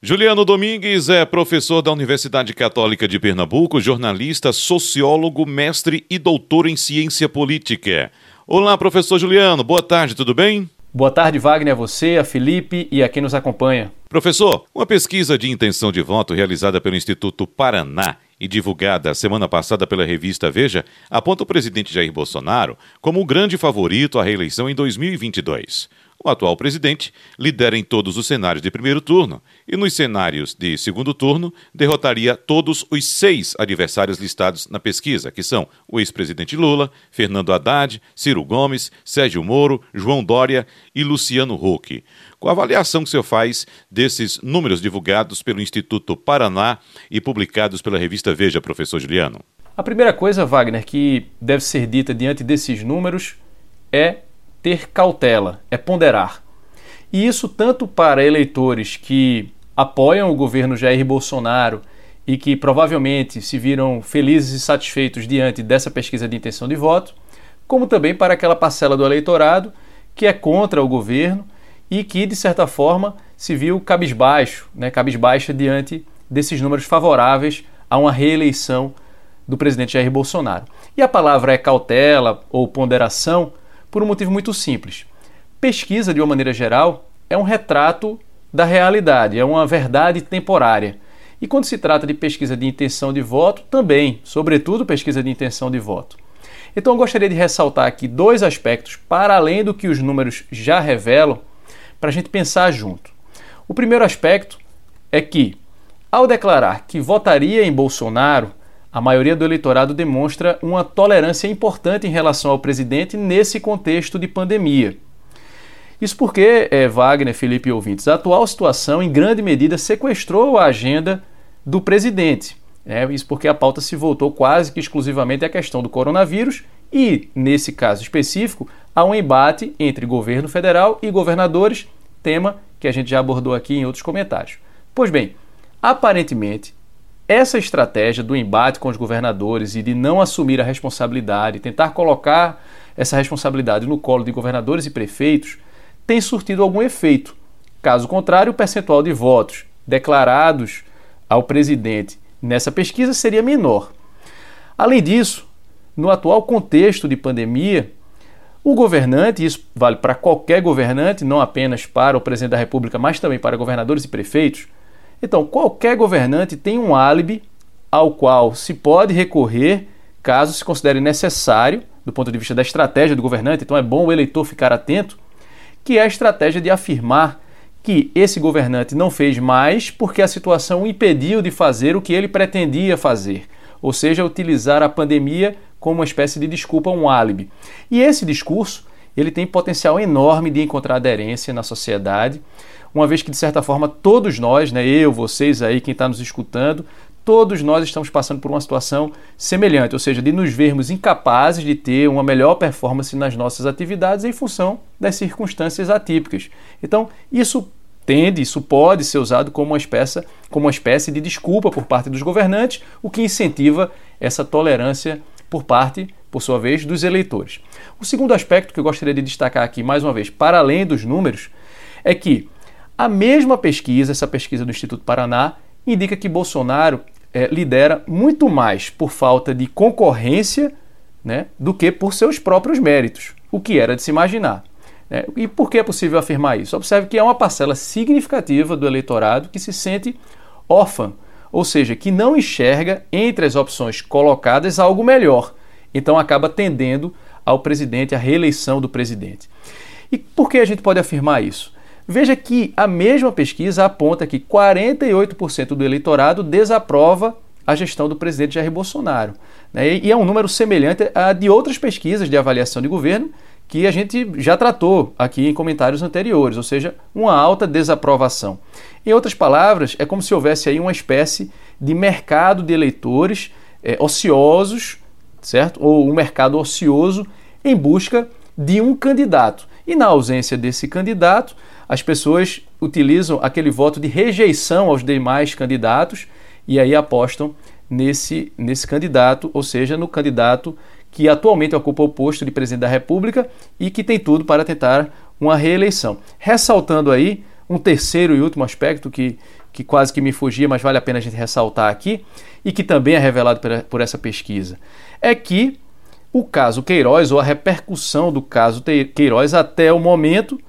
Juliano Domingues é professor da Universidade Católica de Pernambuco, jornalista, sociólogo, mestre e doutor em ciência política. Olá, professor Juliano, boa tarde, tudo bem? Boa tarde, Wagner, a você, a Felipe e a quem nos acompanha. Professor, uma pesquisa de intenção de voto realizada pelo Instituto Paraná e divulgada semana passada pela revista Veja aponta o presidente Jair Bolsonaro como o grande favorito à reeleição em 2022. O atual presidente lidera em todos os cenários de primeiro turno e nos cenários de segundo turno derrotaria todos os seis adversários listados na pesquisa, que são o ex-presidente Lula, Fernando Haddad, Ciro Gomes, Sérgio Moro, João Dória e Luciano Huck. Com a avaliação que o senhor faz desses números divulgados pelo Instituto Paraná e publicados pela revista Veja, professor Juliano? A primeira coisa, Wagner, que deve ser dita diante desses números é ter cautela, é ponderar. E isso tanto para eleitores que apoiam o governo Jair Bolsonaro e que provavelmente se viram felizes e satisfeitos diante dessa pesquisa de intenção de voto, como também para aquela parcela do eleitorado que é contra o governo e que, de certa forma, se viu cabisbaixo, né, cabisbaixa diante desses números favoráveis a uma reeleição do presidente Jair Bolsonaro. E a palavra é cautela ou ponderação por um motivo muito simples. Pesquisa, de uma maneira geral, é um retrato da realidade, é uma verdade temporária. E quando se trata de pesquisa de intenção de voto, também, sobretudo pesquisa de intenção de voto. Então eu gostaria de ressaltar aqui dois aspectos, para além do que os números já revelam, para a gente pensar junto. O primeiro aspecto é que, ao declarar que votaria em Bolsonaro, a maioria do eleitorado demonstra uma tolerância importante em relação ao presidente nesse contexto de pandemia. Isso porque, é, Wagner, Felipe e ouvintes, a atual situação em grande medida sequestrou a agenda do presidente. É, isso porque a pauta se voltou quase que exclusivamente à questão do coronavírus e, nesse caso específico, a um embate entre governo federal e governadores, tema que a gente já abordou aqui em outros comentários. Pois bem, aparentemente, essa estratégia do embate com os governadores e de não assumir a responsabilidade, tentar colocar essa responsabilidade no colo de governadores e prefeitos, tem surtido algum efeito. Caso contrário, o percentual de votos declarados ao presidente nessa pesquisa seria menor. Além disso, no atual contexto de pandemia, o governante, isso vale para qualquer governante, não apenas para o presidente da República, mas também para governadores e prefeitos, então, qualquer governante tem um álibi ao qual se pode recorrer caso se considere necessário, do ponto de vista da estratégia do governante. Então, é bom o eleitor ficar atento, que é a estratégia de afirmar que esse governante não fez mais porque a situação o impediu de fazer o que ele pretendia fazer, ou seja, utilizar a pandemia como uma espécie de desculpa, um álibi. E esse discurso ele tem potencial enorme de encontrar aderência na sociedade uma vez que, de certa forma, todos nós, né, eu, vocês aí, quem está nos escutando, todos nós estamos passando por uma situação semelhante, ou seja, de nos vermos incapazes de ter uma melhor performance nas nossas atividades em função das circunstâncias atípicas. Então, isso tende, isso pode ser usado como uma espécie, como uma espécie de desculpa por parte dos governantes, o que incentiva essa tolerância por parte, por sua vez, dos eleitores. O segundo aspecto que eu gostaria de destacar aqui, mais uma vez, para além dos números, é que a mesma pesquisa, essa pesquisa do Instituto Paraná, indica que Bolsonaro é, lidera muito mais por falta de concorrência né, do que por seus próprios méritos, o que era de se imaginar. Né? E por que é possível afirmar isso? Observe que é uma parcela significativa do eleitorado que se sente órfã, ou seja, que não enxerga entre as opções colocadas algo melhor. Então acaba tendendo ao presidente, à reeleição do presidente. E por que a gente pode afirmar isso? Veja que a mesma pesquisa aponta que 48% do eleitorado desaprova a gestão do presidente Jair Bolsonaro. Né? E é um número semelhante a de outras pesquisas de avaliação de governo que a gente já tratou aqui em comentários anteriores, ou seja, uma alta desaprovação. Em outras palavras, é como se houvesse aí uma espécie de mercado de eleitores é, ociosos, certo? Ou um mercado ocioso em busca de um candidato. E na ausência desse candidato, as pessoas utilizam aquele voto de rejeição aos demais candidatos e aí apostam nesse, nesse candidato, ou seja, no candidato que atualmente ocupa o posto de presidente da República e que tem tudo para tentar uma reeleição. Ressaltando aí um terceiro e último aspecto que, que quase que me fugia, mas vale a pena a gente ressaltar aqui, e que também é revelado por essa pesquisa, é que o caso Queiroz, ou a repercussão do caso Queiroz até o momento,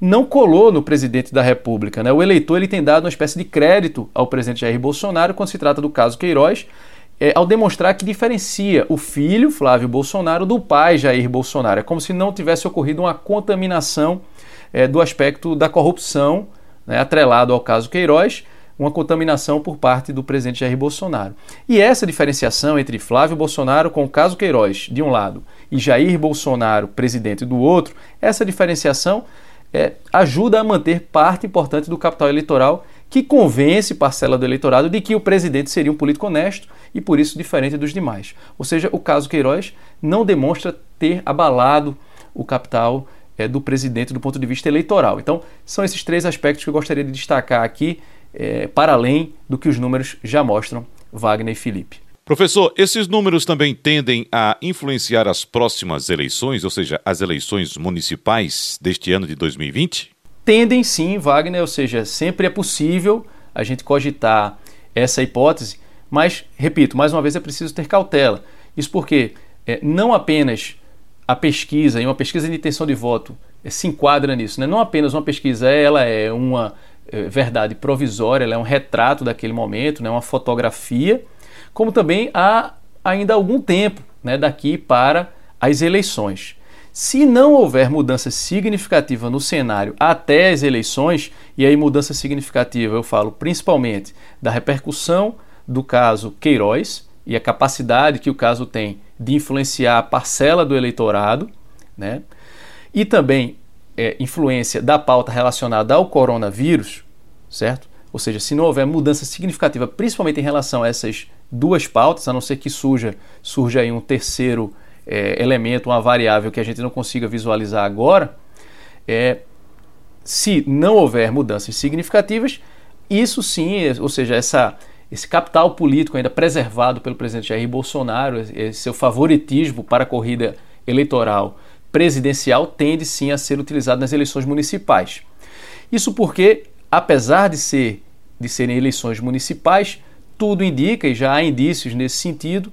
não colou no presidente da República. Né? O eleitor ele tem dado uma espécie de crédito ao presidente Jair Bolsonaro quando se trata do caso Queiroz, é, ao demonstrar que diferencia o filho, Flávio Bolsonaro, do pai, Jair Bolsonaro. É como se não tivesse ocorrido uma contaminação é, do aspecto da corrupção, né, atrelado ao caso Queiroz, uma contaminação por parte do presidente Jair Bolsonaro. E essa diferenciação entre Flávio Bolsonaro com o caso Queiroz, de um lado, e Jair Bolsonaro, presidente, do outro, essa diferenciação é, ajuda a manter parte importante do capital eleitoral que convence parcela do eleitorado de que o presidente seria um político honesto e por isso diferente dos demais. Ou seja, o caso Queiroz não demonstra ter abalado o capital é, do presidente do ponto de vista eleitoral. Então, são esses três aspectos que eu gostaria de destacar aqui, é, para além do que os números já mostram, Wagner e Felipe. Professor, esses números também tendem a influenciar as próximas eleições, ou seja, as eleições municipais deste ano de 2020? Tendem sim, Wagner, ou seja, sempre é possível a gente cogitar essa hipótese, mas, repito, mais uma vez é preciso ter cautela. Isso porque é, não apenas a pesquisa, e uma pesquisa de intenção de voto, é, se enquadra nisso, né? não apenas uma pesquisa, ela é uma verdade provisória, ela é um retrato daquele momento, né? uma fotografia como também há ainda algum tempo né, daqui para as eleições. Se não houver mudança significativa no cenário até as eleições, e aí mudança significativa eu falo principalmente da repercussão do caso Queiroz e a capacidade que o caso tem de influenciar a parcela do eleitorado, né? e também é, influência da pauta relacionada ao coronavírus, certo? Ou seja, se não houver mudança significativa, principalmente em relação a essas duas pautas, a não ser que surja, surja aí um terceiro é, elemento, uma variável que a gente não consiga visualizar agora, é, se não houver mudanças significativas, isso sim, ou seja, essa, esse capital político ainda preservado pelo presidente Jair Bolsonaro, seu favoritismo para a corrida eleitoral presidencial tende sim a ser utilizado nas eleições municipais. Isso porque, apesar de, ser, de serem eleições municipais, tudo indica, e já há indícios nesse sentido,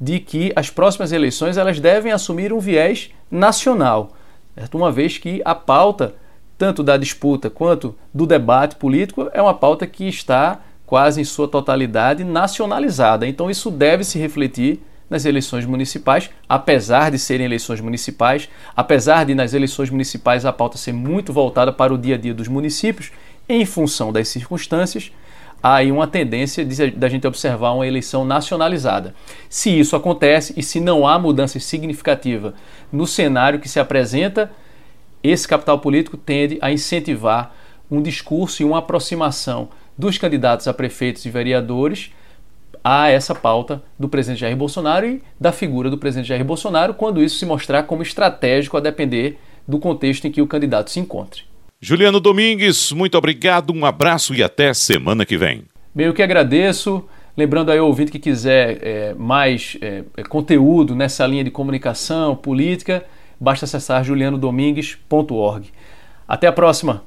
de que as próximas eleições elas devem assumir um viés nacional, certo? uma vez que a pauta, tanto da disputa quanto do debate político, é uma pauta que está quase em sua totalidade nacionalizada. Então isso deve se refletir nas eleições municipais, apesar de serem eleições municipais, apesar de nas eleições municipais a pauta ser muito voltada para o dia a dia dos municípios, em função das circunstâncias, há aí uma tendência da gente observar uma eleição nacionalizada. Se isso acontece e se não há mudança significativa no cenário que se apresenta, esse capital político tende a incentivar um discurso e uma aproximação dos candidatos a prefeitos e vereadores a essa pauta do presidente Jair Bolsonaro e da figura do presidente Jair Bolsonaro, quando isso se mostrar como estratégico a depender do contexto em que o candidato se encontre. Juliano Domingues, muito obrigado, um abraço e até semana que vem. Bem, eu que agradeço. Lembrando aí ao ouvinte que quiser é, mais é, é conteúdo nessa linha de comunicação, política, basta acessar julianodomingues.org. Até a próxima!